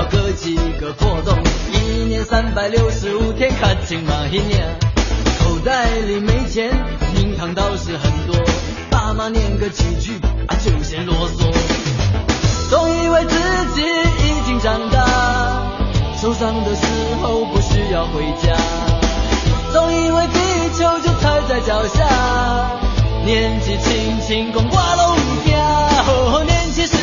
要割几个破洞，一年三百六十五天，看清嘛一年。口袋里没钱，名堂倒是很多，爸妈念个几句啊就嫌啰嗦。总以为自己已经长大，受伤的时候不需要回家。总以为地球就踩在脚下，年纪轻轻光挂龙家。哦，年轻时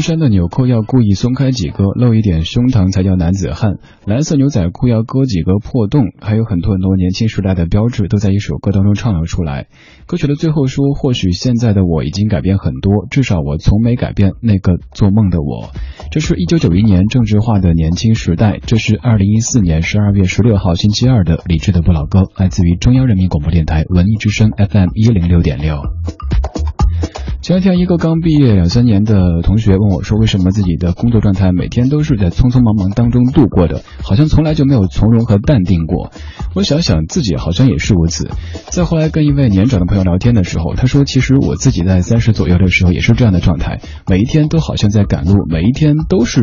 衬衫的纽扣要故意松开几个，露一点胸膛才叫男子汉。蓝色牛仔裤要割几个破洞，还有很多很多年轻时代的标志都在一首歌当中唱了出来。歌曲的最后说：“或许现在的我已经改变很多，至少我从没改变那个做梦的我。”这是一九九一年政治化的年轻时代，这是二零一四年十二月十六号星期二的理智的不老歌，来自于中央人民广播电台文艺之声 FM 一零六点六。前两天，一个刚毕业两三年的同学问我说：“为什么自己的工作状态每天都是在匆匆忙忙当中度过的，好像从来就没有从容和淡定过？”我想想自己好像也是如此。再后来跟一位年长的朋友聊天的时候，他说：“其实我自己在三十左右的时候也是这样的状态，每一天都好像在赶路，每一天都是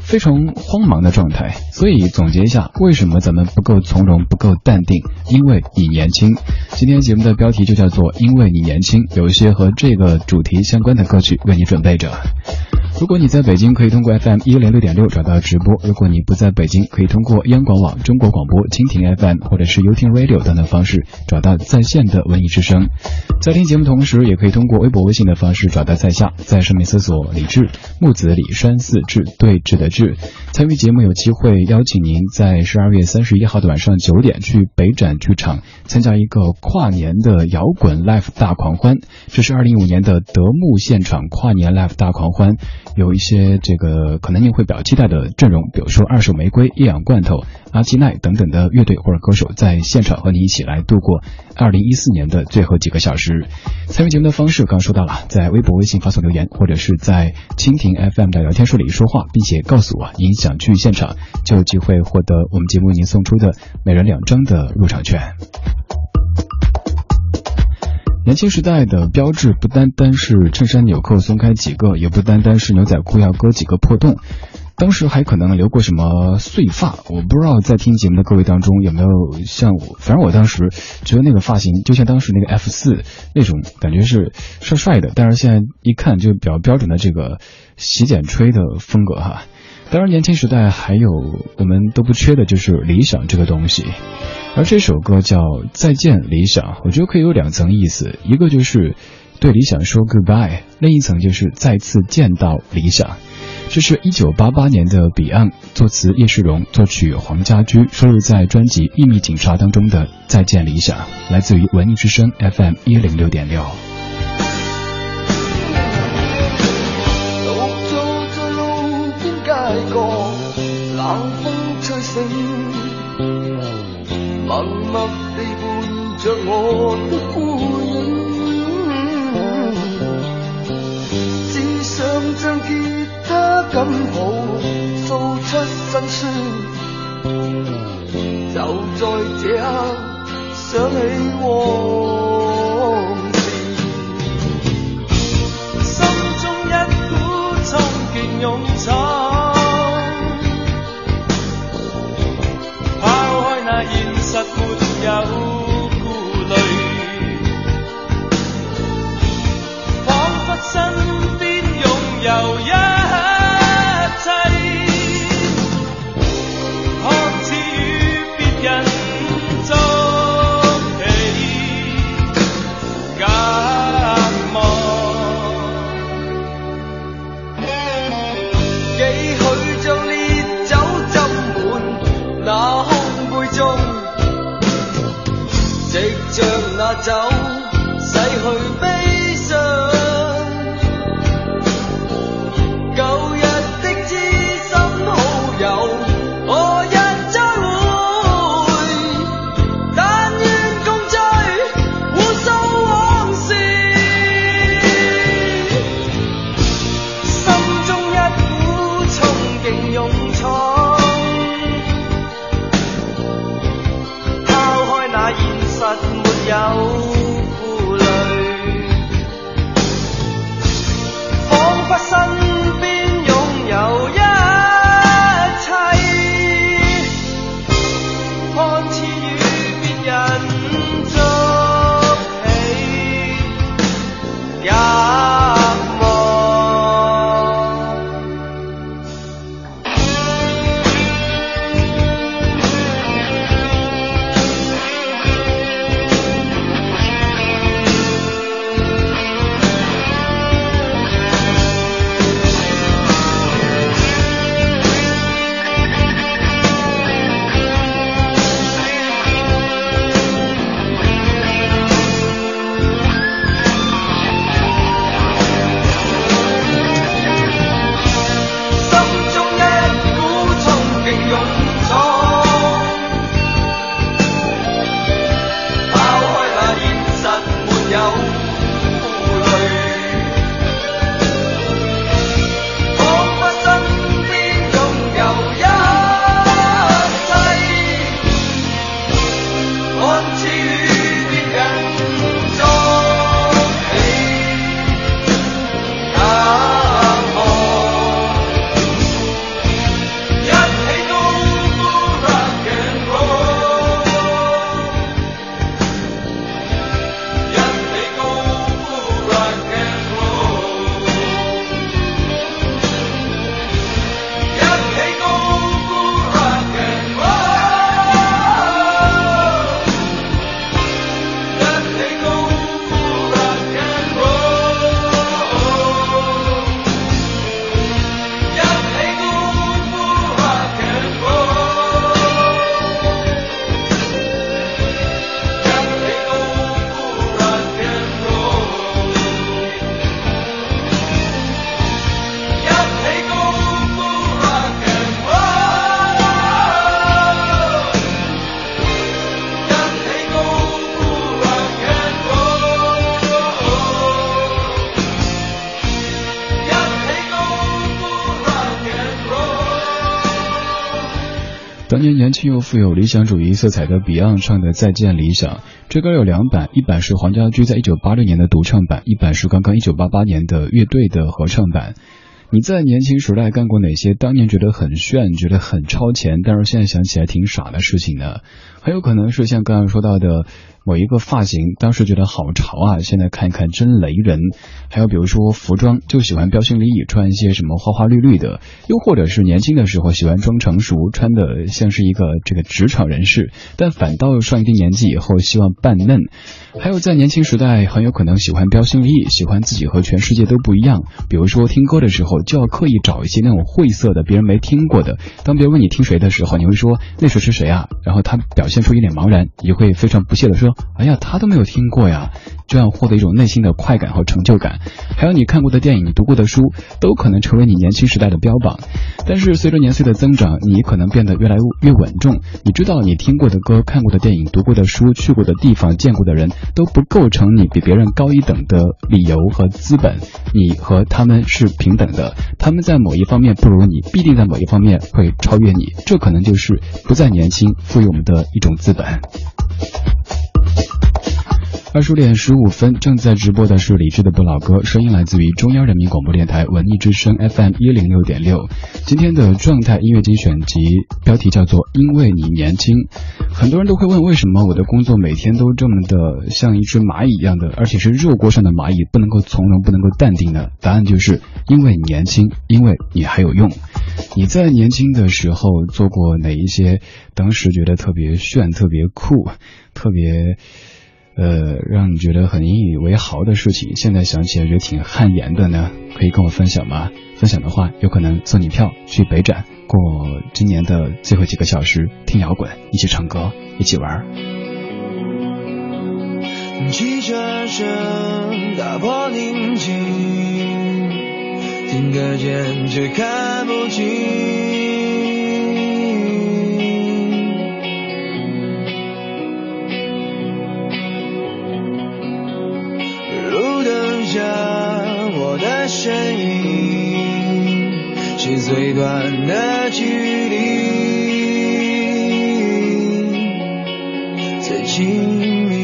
非常慌忙的状态。所以总结一下，为什么咱们不够从容、不够淡定？因为你年轻。今天节目的标题就叫做“因为你年轻”，有一些和这个主题相关的歌曲为你准备着。如果你在北京，可以通过 FM 一零六点六找到直播；如果你不在北京，可以通过央广网、中国广播、蜻蜓 FM 或者是 y o u t Radio 等等方式找到在线的文艺之声。在听节目同时，也可以通过微博、微信的方式找到在下，在上面搜索“李志木子李山寺志对峙的志”。参与节目有机会邀请您在十二月三十一号的晚上九点去北展剧场参加一个跨年的摇滚 live 大狂欢。这是二零一五年的德牧现场跨年 live 大狂欢，有一些这个可能您会比较期待的阵容，比如说二手玫瑰、一氧罐头、阿基奈等等的乐队或者歌手在现场和你一起来度过二零一四年的最后几个小时。参与节目的方式刚刚说到了，在微博、微信发送留言，或者是在蜻蜓 FM 的聊天室里说话，并且告诉我您想去现场，就有机会获得我们节目您送出的每人两张的入场券。年轻时代的标志不单单是衬衫纽扣松开几个，也不单单是牛仔裤要割几个破洞。当时还可能留过什么碎发，我不知道在听节目的各位当中有没有像我，反正我当时觉得那个发型就像当时那个 F 四那种感觉是帅帅的，但是现在一看就比较标准的这个洗剪吹的风格哈。当然年轻时代还有我们都不缺的就是理想这个东西，而这首歌叫《再见理想》，我觉得可以有两层意思，一个就是对理想说 goodbye，另一层就是再次见到理想。这是一九八八年的彼岸，作词叶世荣，作曲黄家驹，收录在专辑《秘密警察》当中的《再见理想》，来自于文艺之声 FM 一零六点六。默默地伴着我的孤影，只想将吉他紧抱，诉出心酸。就在这刻，想起往事，心中一股冲劲勇闯。没有走。年年轻又富有理想主义色彩的 Beyond 唱的《再见理想》，这歌有两版，一版是黄家驹在一九八六年的独唱版，一版是刚刚一九八八年的乐队的合唱版。你在年轻时代干过哪些当年觉得很炫、觉得很超前，但是现在想起来挺傻的事情呢？很有可能是像刚刚说到的。某一个发型，当时觉得好潮啊，现在看一看真雷人。还有比如说服装，就喜欢标新立异，穿一些什么花花绿绿的，又或者是年轻的时候喜欢装成熟，穿的像是一个这个职场人士，但反倒上一定年纪以后希望扮嫩。还有在年轻时代很有可能喜欢标新立异，喜欢自己和全世界都不一样。比如说听歌的时候就要刻意找一些那种晦涩的、别人没听过的。当别人问你听谁的时候，你会说那谁是谁啊？然后他表现出一脸茫然，你会非常不屑的说。哎呀，他都没有听过呀，这样获得一种内心的快感和成就感。还有你看过的电影，你读过的书，都可能成为你年轻时代的标榜。但是随着年岁的增长，你可能变得越来越稳重。你知道，你听过的歌、看过的电影、读过的书、去过的地方、见过的人，都不构成你比别人高一等的理由和资本。你和他们是平等的，他们在某一方面不如你，必定在某一方面会超越你。这可能就是不再年轻赋予我们的一种资本。二十点十五分，正在直播的是李志的不老歌，声音来自于中央人民广播电台文艺之声 FM 一零六点六。今天的状态音乐精选集标题叫做《因为你年轻》，很多人都会问为什么我的工作每天都这么的像一只蚂蚁一样的，而且是热锅上的蚂蚁，不能够从容，不能够淡定呢？答案就是因为你年轻，因为你还有用。你在年轻的时候做过哪一些当时觉得特别炫、特别酷、特别？呃，让你觉得很引以为豪的事情，现在想起来觉得挺汗颜的呢，可以跟我分享吗？分享的话，有可能送你票去北展，过今年的最后几个小时听摇滚，一起唱歌，一起玩。汽车声打破宁静，听得见却看不清。身影是最短的距离，最亲密。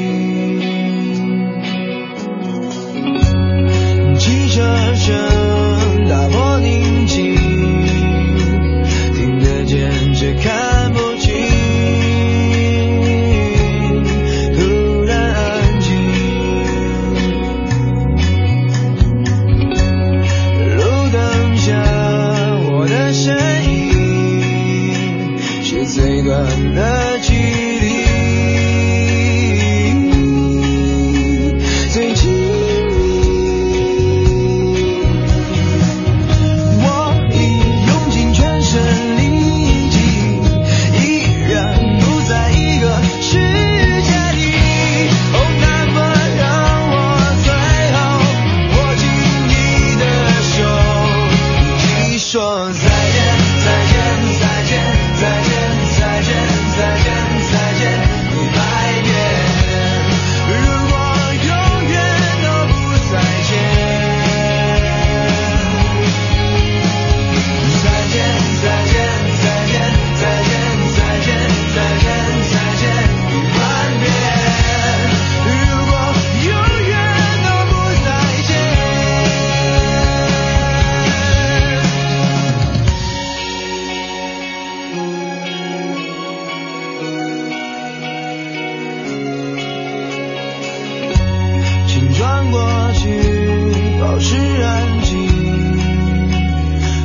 过去保持安静。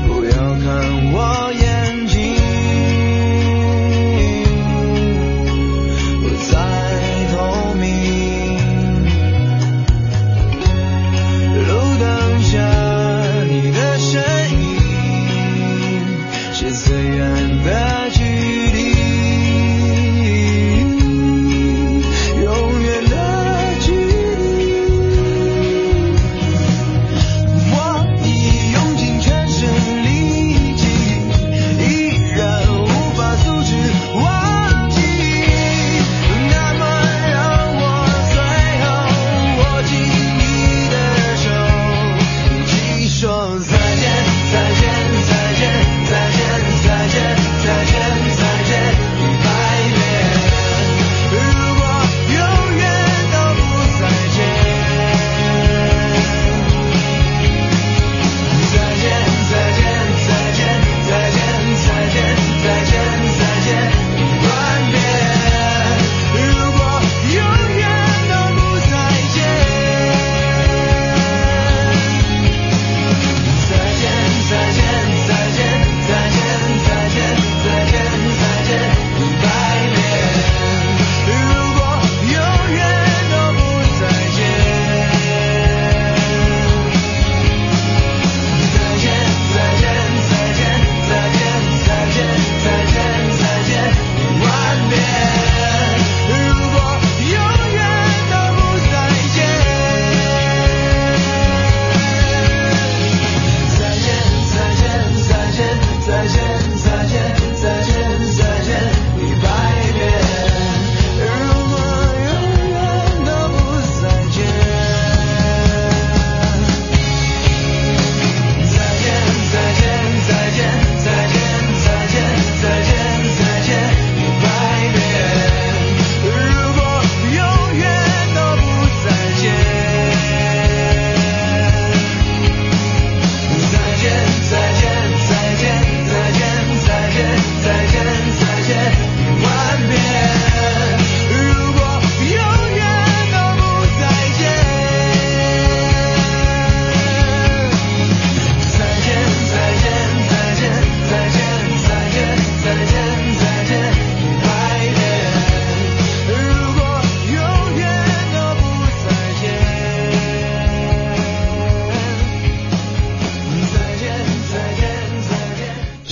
不要看我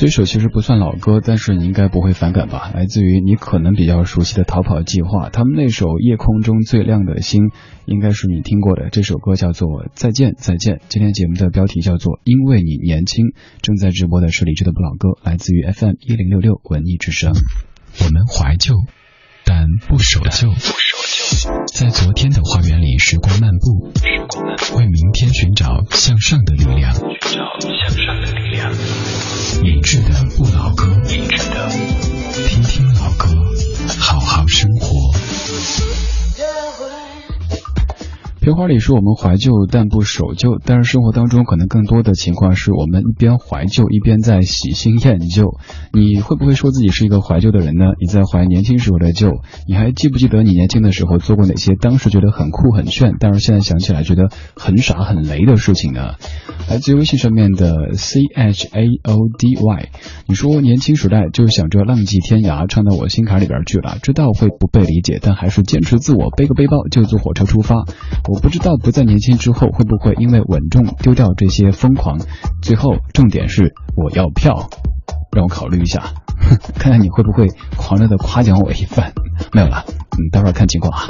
这首其实不算老歌，但是你应该不会反感吧？来自于你可能比较熟悉的《逃跑计划》，他们那首《夜空中最亮的星》应该是你听过的。这首歌叫做《再见再见》。今天节目的标题叫做《因为你年轻》。正在直播的是李志的不老歌，来自于 FM 一零六六文艺之声。我们怀旧，但不守旧。在昨天的花园里，时光漫步，为明天寻找向上的力量。寻找向上。理智的不老歌，尹志的，听听老歌，好好生活。片花里说我们怀旧但不守旧，但是生活当中可能更多的情况是我们一边怀旧一边在喜新厌旧。你会不会说自己是一个怀旧的人呢？你在怀年轻时候的旧，你还记不记得你年轻的时候做过哪些当时觉得很酷很炫，但是现在想起来觉得很傻很雷的事情呢？来自微信上面的 C H A O D Y，你说年轻时代就想着浪迹天涯，唱到我心坎里边去了，知道会不被理解，但还是坚持自我，背个背包就坐火车出发。我不知道不再年轻之后会不会因为稳重丢掉这些疯狂。最后重点是我要票，让我考虑一下，看看你会不会狂热的夸奖我一番。没有了，嗯，待会儿看情况啊。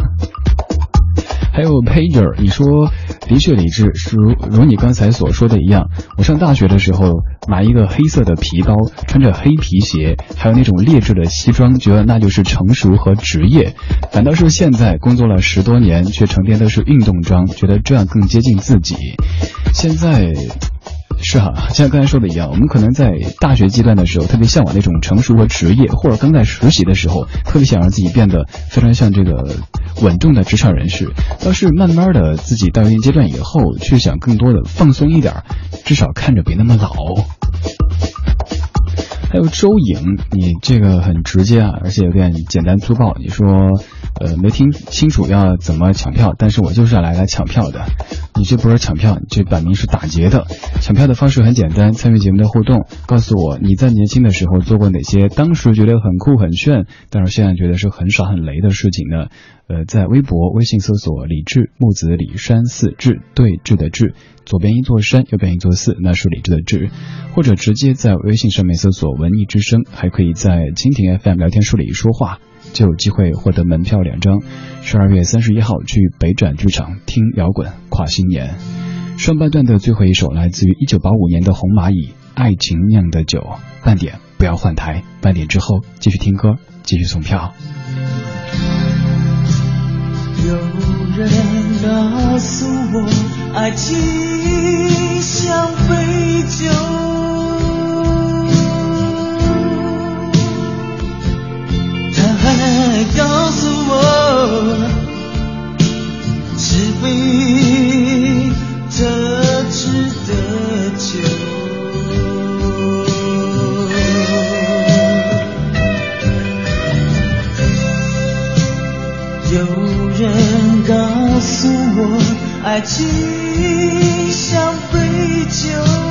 还有 Pager，你说的确理智，是如如你刚才所说的一样。我上大学的时候拿一个黑色的皮包，穿着黑皮鞋，还有那种劣质的西装，觉得那就是成熟和职业。反倒是现在工作了十多年，却成天都是运动装，觉得这样更接近自己。现在。是哈，像刚才说的一样，我们可能在大学阶段的时候特别向往那种成熟和职业，或者刚在实习的时候特别想让自己变得非常像这个稳重的职场人士。倒是慢慢的自己到一定阶段以后，却想更多的放松一点，至少看着别那么老。还有周颖，你这个很直接啊，而且有点简单粗暴。你说。呃，没听清楚要怎么抢票，但是我就是要来来抢票的。你这不是抢票，你这摆明是打劫的。抢票的方式很简单，参与节目的互动，告诉我你在年轻的时候做过哪些当时觉得很酷很炫，但是现在觉得是很傻很雷的事情呢？呃，在微博、微信搜索“李志木子李山寺志对峙的志，左边一座山，右边一座寺，那是李志的志。或者直接在微信上面搜索“文艺之声”，还可以在蜻蜓 FM 聊天室里说话。就有机会获得门票两张，十二月三十一号去北展剧场听摇滚跨新年。上半段的最后一首来自于一九八五年的红蚂蚁《爱情酿的酒》，半点不要换台，半点之后继续听歌，继续送票。人告诉我，爱情像杯酒。他还告诉我，是非爱情像杯酒。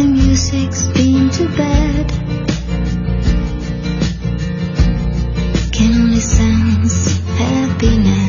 The music's been too bad. Can only sense happiness.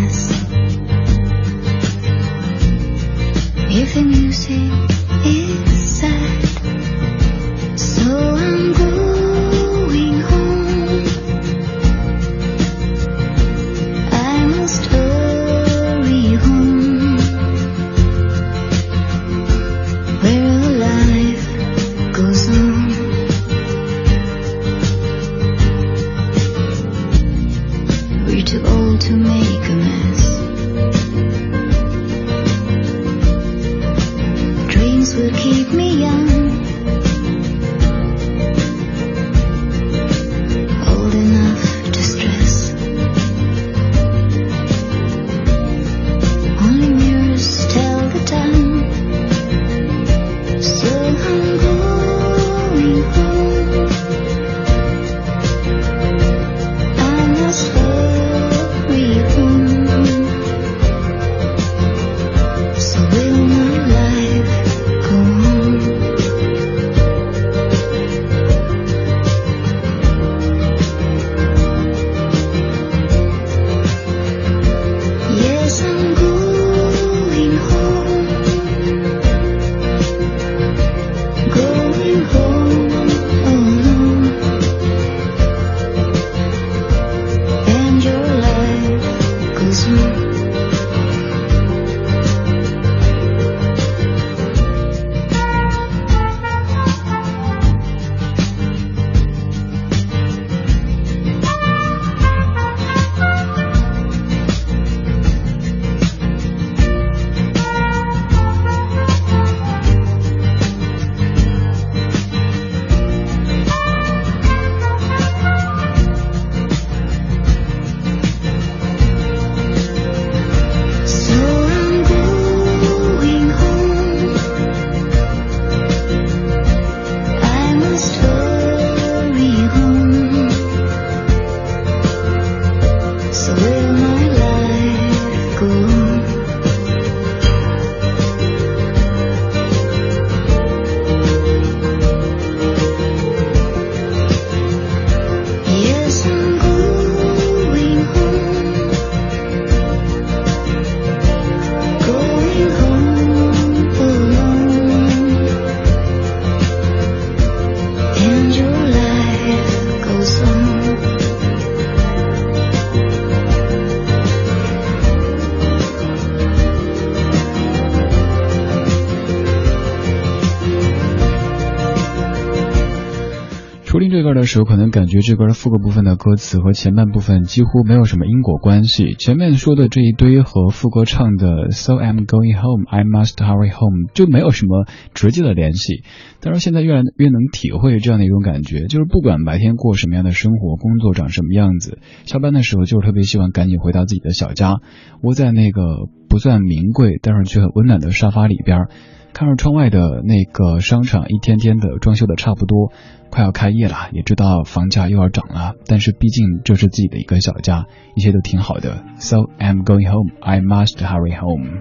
这歌的时候，可能感觉这歌副歌部分的歌词和前半部分几乎没有什么因果关系。前面说的这一堆和副歌唱的 “So I'm going home, I must hurry home” 就没有什么直接的联系。但是现在越来越能体会这样的一种感觉，就是不管白天过什么样的生活，工作长什么样子，下班的时候就是特别希望赶紧回到自己的小家，窝在那个不算名贵但是却很温暖的沙发里边，看着窗外的那个商场一天天的装修的差不多。快要开业了，也知道房价又要涨了，但是毕竟这是自己的一个小家，一切都挺好的。So I'm going home, I must hurry home。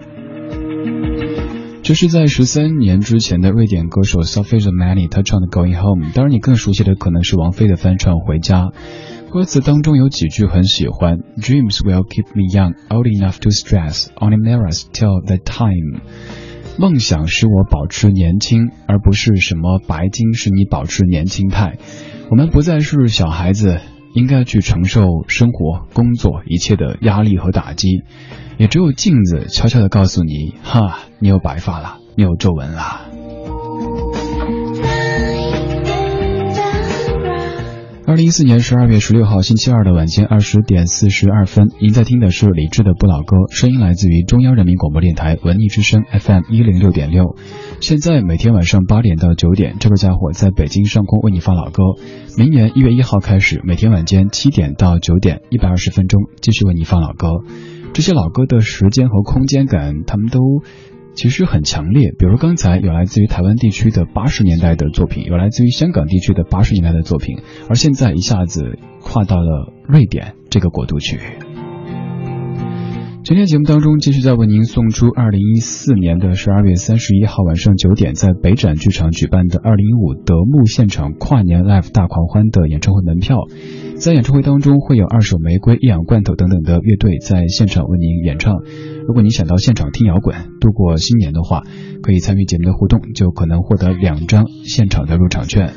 这是在十三年之前的瑞典歌手 Sophie the Many 他唱的 Going Home，当然你更熟悉的可能是王菲的翻唱《回家》。歌词当中有几句很喜欢，Dreams will keep me young, old enough to stress, only mirrors tell the time。梦想使我保持年轻，而不是什么白金使你保持年轻态。我们不再是小孩子，应该去承受生活、工作一切的压力和打击。也只有镜子悄悄地告诉你，哈，你有白发了，你有皱纹了。二零一四年十二月十六号星期二的晚间二十点四十二分，您在听的是李志的不老歌，声音来自于中央人民广播电台文艺之声 FM 一零六点六。现在每天晚上八点到九点，这个家伙在北京上空为你放老歌。明年一月一号开始，每天晚间七点到九点，一百二十分钟继续为你放老歌。这些老歌的时间和空间感，他们都。其实很强烈，比如刚才有来自于台湾地区的八十年代的作品，有来自于香港地区的八十年代的作品，而现在一下子跨到了瑞典这个国度去。今天节目当中，继续在为您送出二零一四年的十二月三十一号晚上九点在北展剧场举办的二零一五德牧现场跨年 live 大狂欢的演唱会门票。在演唱会当中会有二手玫瑰、一氧罐头等等的乐队在现场为您演唱。如果你想到现场听摇滚度过新年的话，可以参与节目的互动，就可能获得两张现场的入场券。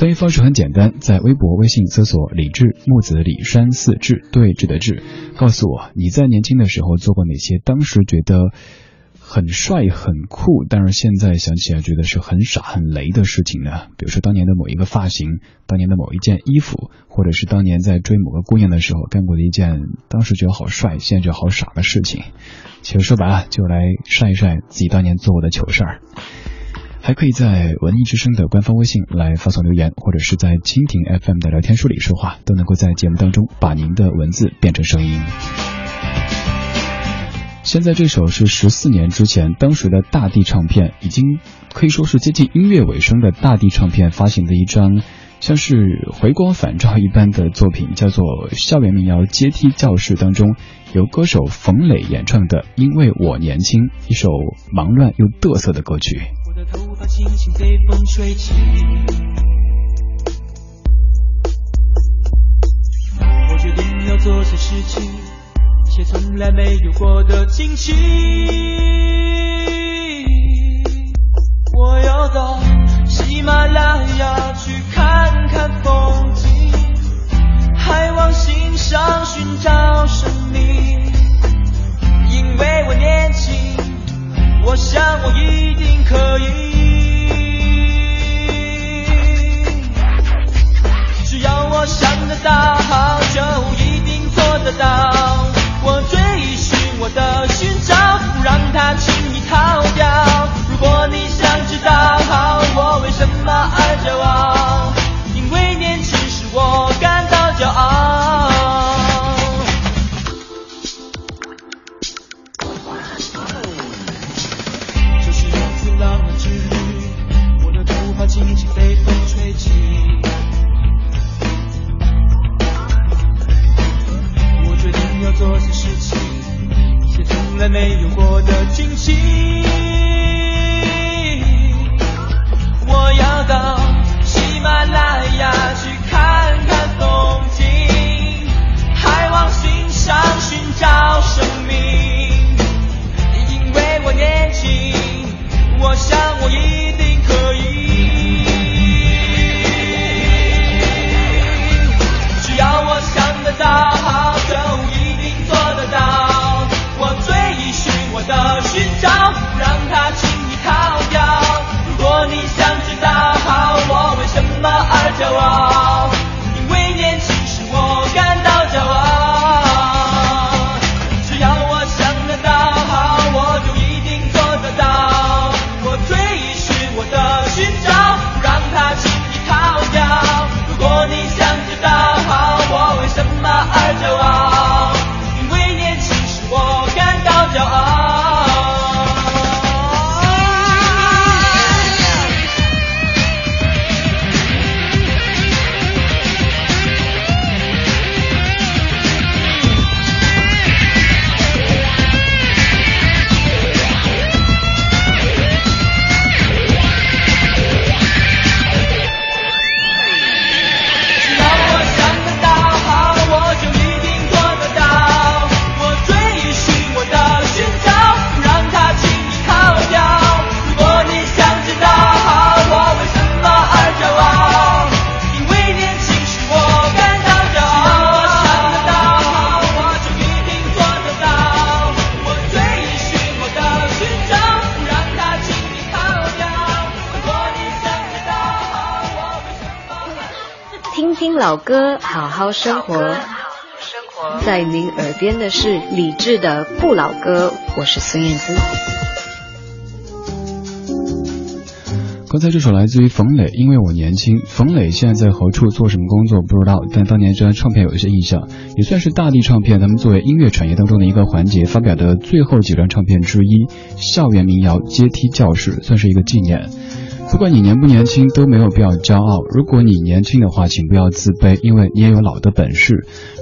参与方式很简单，在微博、微信搜索“李志木子李山寺志对峙的志”，告诉我你在年轻的时候做过哪些当时觉得。很帅很酷，但是现在想起来觉得是很傻很雷的事情呢。比如说当年的某一个发型，当年的某一件衣服，或者是当年在追某个姑娘的时候干过的一件当时觉得好帅，现在觉得好傻的事情。其实说白了，就来晒一晒自己当年做过的糗事儿。还可以在文艺之声的官方微信来发送留言，或者是在蜻蜓 FM 的聊天书里说话，都能够在节目当中把您的文字变成声音。现在这首是十四年之前，当时的大地唱片已经可以说是接近音乐尾声的大地唱片发行的一张，像是回光返照一般的作品，叫做《校园民谣阶梯教室》当中，由歌手冯磊演唱的《因为我年轻》，一首忙乱又嘚瑟的歌曲。的头发轻轻被风吹起，我决定要做些事情。一些从来没有过的惊喜。我要到喜马拉雅去看看风景，还往心上寻找生命。因为我年轻，我想我一定可以，只要我想得到，就一定做得到。我追寻我的寻找，不让它轻易逃掉，如果你想知道。老歌，好好生活。在您耳边的是李志的《不老歌》，我是孙燕姿。刚才这首来自于冯磊，因为我年轻。冯磊现在在何处做什么工作不知道，但当年这张唱片有一些印象，也算是大地唱片他们作为音乐产业当中的一个环节发表的最后几张唱片之一，校园民谣阶梯教室算是一个纪念。不管你年不年轻，都没有必要骄傲。如果你年轻的话，请不要自卑，因为你也有老的本事；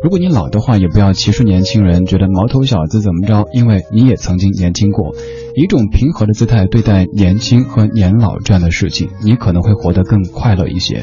如果你老的话，也不要歧视年轻人，觉得毛头小子怎么着，因为你也曾经年轻过。以一种平和的姿态对待年轻和年老这样的事情，你可能会活得更快乐一些。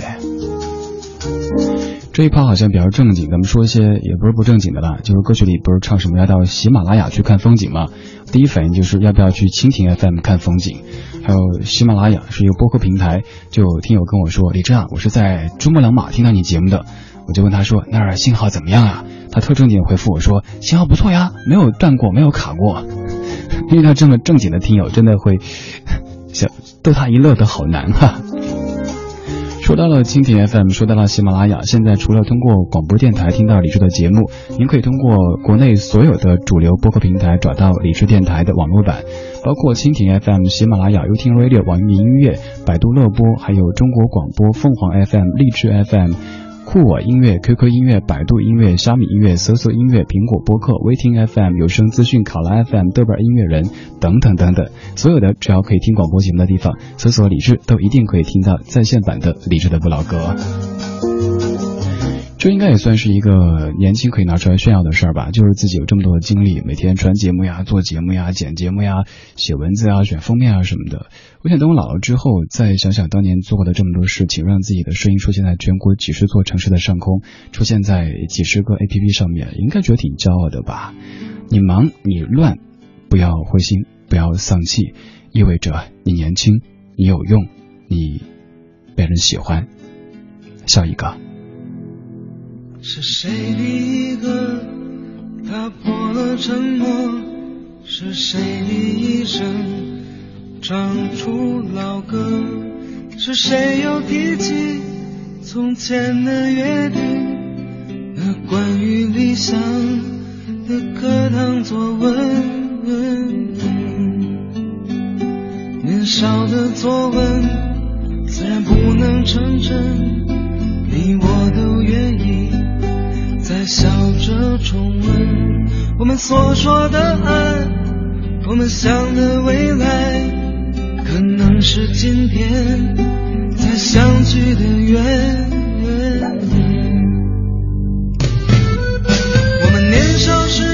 这一趴好像比较正经，咱们说一些也不是不正经的啦。就是歌曲里不是唱什么要到喜马拉雅去看风景吗？第一反应就是要不要去蜻蜓 FM 看风景？还有喜马拉雅是一个播客平台，就有听友跟我说：“李真啊，我是在珠穆朗玛听到你节目的。”我就问他说：“那儿信号怎么样啊？”他特正经回复我说：“信号不错呀，没有断过，没有卡过。”遇到这么正经的听友，真的会 想逗他一乐的好难哈。说到了蜻蜓 FM，说到了喜马拉雅，现在除了通过广播电台听到李志的节目，您可以通过国内所有的主流播客平台找到李志电台的网络版，包括蜻蜓 FM、喜马拉雅、优听 Radio、网易云音乐、百度乐播，还有中国广播、凤凰 FM、荔枝 FM。酷我音乐、QQ 音乐、百度音乐、虾米音乐、搜索音乐、苹果播客、微听 FM、有声资讯、考拉 FM、豆瓣音乐人等等等等，所有的只要可以听广播节目的地方，搜索理智都一定可以听到在线版的理智的不老歌。这应该也算是一个年轻可以拿出来炫耀的事儿吧，就是自己有这么多的精力，每天传节目呀、做节目呀、剪节目呀、写文字啊、选封面啊什么的。我想等我老了之后，再想想当年做过的这么多事情，让自己的声音出现在全国几十座城市的上空，出现在几十个 APP 上面，应该觉得挺骄傲的吧。你忙你乱，不要灰心，不要丧气，意味着你年轻，你有用，你被人喜欢。笑一个。是谁第一个打破了沉默？是谁第一声唱出老歌？是谁又提起从前的约定？那关于理想的课堂作文？年少的作文自然不能成真，你我都愿意。笑着重温我们所说的爱，我们想的未来，可能是今天才相聚的缘。我们年少时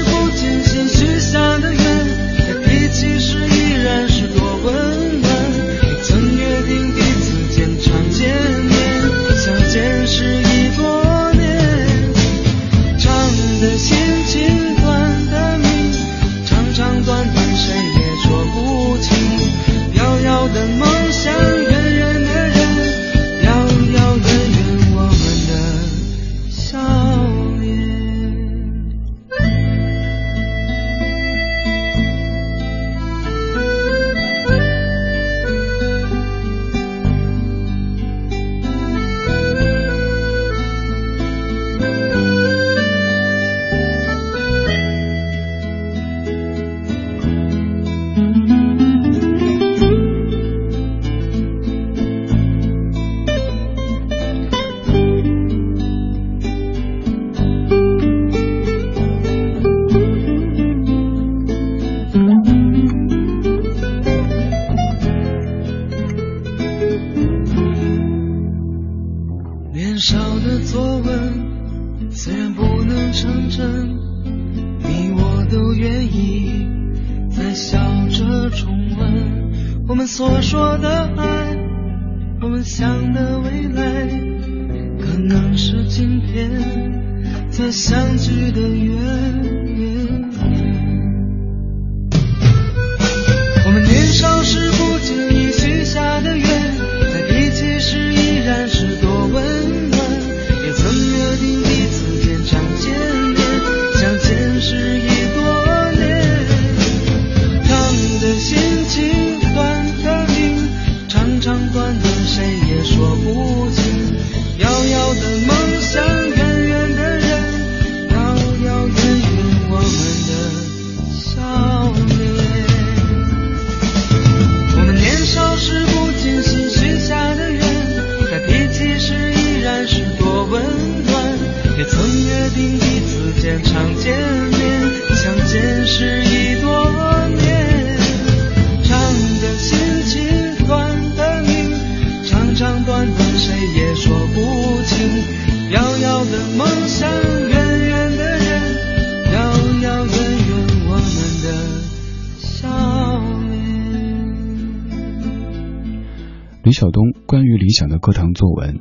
想的课堂作文。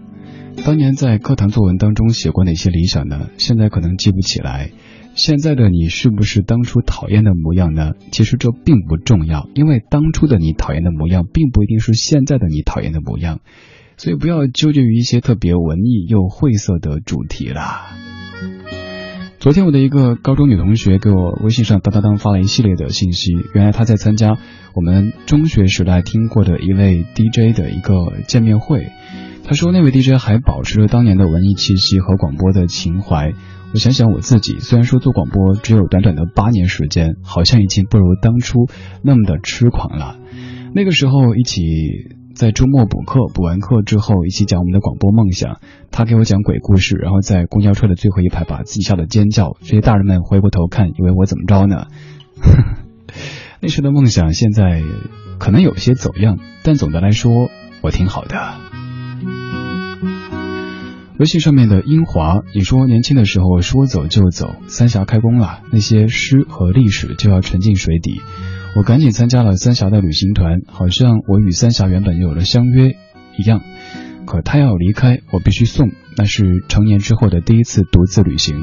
当年在课堂作文当中写过哪些理想呢？现在可能记不起来。现在的你是不是当初讨厌的模样呢？其实这并不重要，因为当初的你讨厌的模样，并不一定是现在的你讨厌的模样。所以不要纠结于一些特别文艺又晦涩的主题啦。昨天我的一个高中女同学给我微信上当当当发了一系列的信息，原来她在参加我们中学时代听过的一位 DJ 的一个见面会。她说那位 DJ 还保持着当年的文艺气息和广播的情怀。我想想我自己，虽然说做广播只有短短的八年时间，好像已经不如当初那么的痴狂了。那个时候一起在周末补课，补完课之后一起讲我们的广播梦想。他给我讲鬼故事，然后在公交车的最后一排把自己吓得尖叫。这些大人们回过头看，以为我怎么着呢？那时的梦想现在可能有些走样，但总的来说我挺好的。微信上面的英华，你说年轻的时候说走就走，三峡开工了，那些诗和历史就要沉进水底。我赶紧参加了三峡的旅行团，好像我与三峡原本有了相约一样。可他要离开，我必须送。那是成年之后的第一次独自旅行。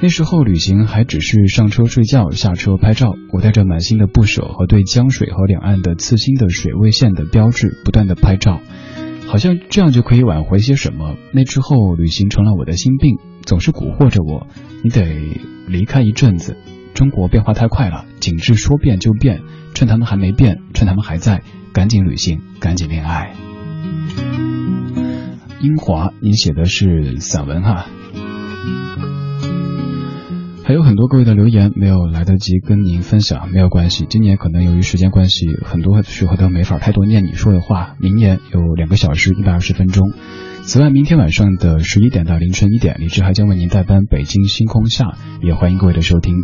那时候旅行还只是上车睡觉，下车拍照。我带着满心的不舍和对江水和两岸的刺心的水位线的标志，不断的拍照。好像这样就可以挽回些什么。那之后，旅行成了我的心病，总是蛊惑着我。你得离开一阵子。中国变化太快了，景致说变就变，趁他们还没变，趁他们还在，赶紧旅行，赶紧恋爱。英华，你写的是散文哈。还有很多各位的留言没有来得及跟您分享，没有关系。今年可能由于时间关系，很多时候都没法太多念你说的话。明年有两个小时一百二十分钟。此外，明天晚上的十一点到凌晨一点，李志还将为您代班《北京星空下》，也欢迎各位的收听。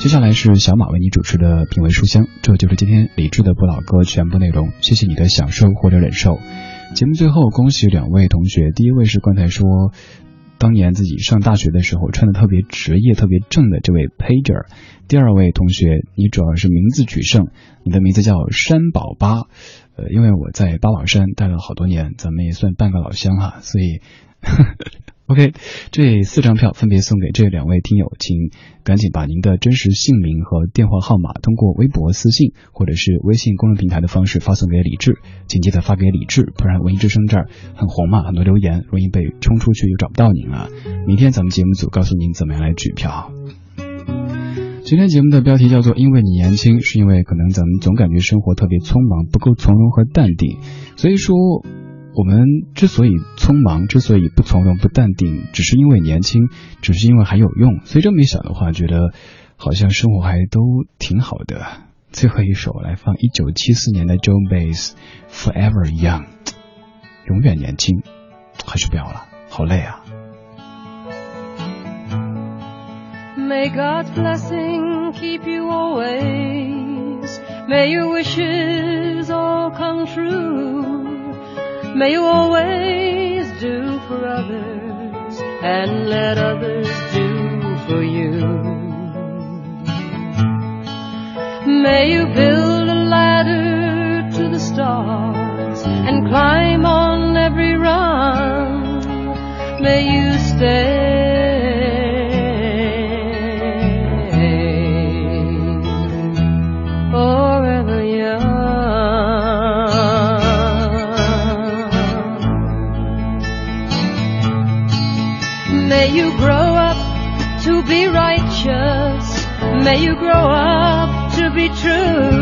接下来是小马为你主持的品味书香，这就是今天李志的不老歌全部内容。谢谢你的享受或者忍受。节目最后，恭喜两位同学，第一位是刚才说。当年自己上大学的时候穿的特别职业、特别正的这位 Pager，第二位同学，你主要是名字取胜，你的名字叫山宝八，呃，因为我在八宝山待了好多年，咱们也算半个老乡哈，所以。OK，这四张票分别送给这两位听友，请赶紧把您的真实姓名和电话号码通过微博私信或者是微信公众平台的方式发送给李志，请记得发给李志，不然文艺之声这儿很红嘛，很多留言容易被冲出去又找不到您了。明天咱们节目组告诉您怎么样来取票。今天节目的标题叫做“因为你年轻”，是因为可能咱们总感觉生活特别匆忙，不够从容和淡定，所以说。我们之所以匆忙，之所以不从容不淡定，只是因为年轻，只是因为还有用。所以这么一想的话，觉得好像生活还都挺好的。最后一首来放一九七四年的 Joe Bass Forever Young，永远年轻，还是不要了，好累啊。May God's blessing keep you always. May your wishes all come true. May you always do for others and let others do for you. May you build a ladder to the stars and climb on every rung. May you stay May you grow up to be true.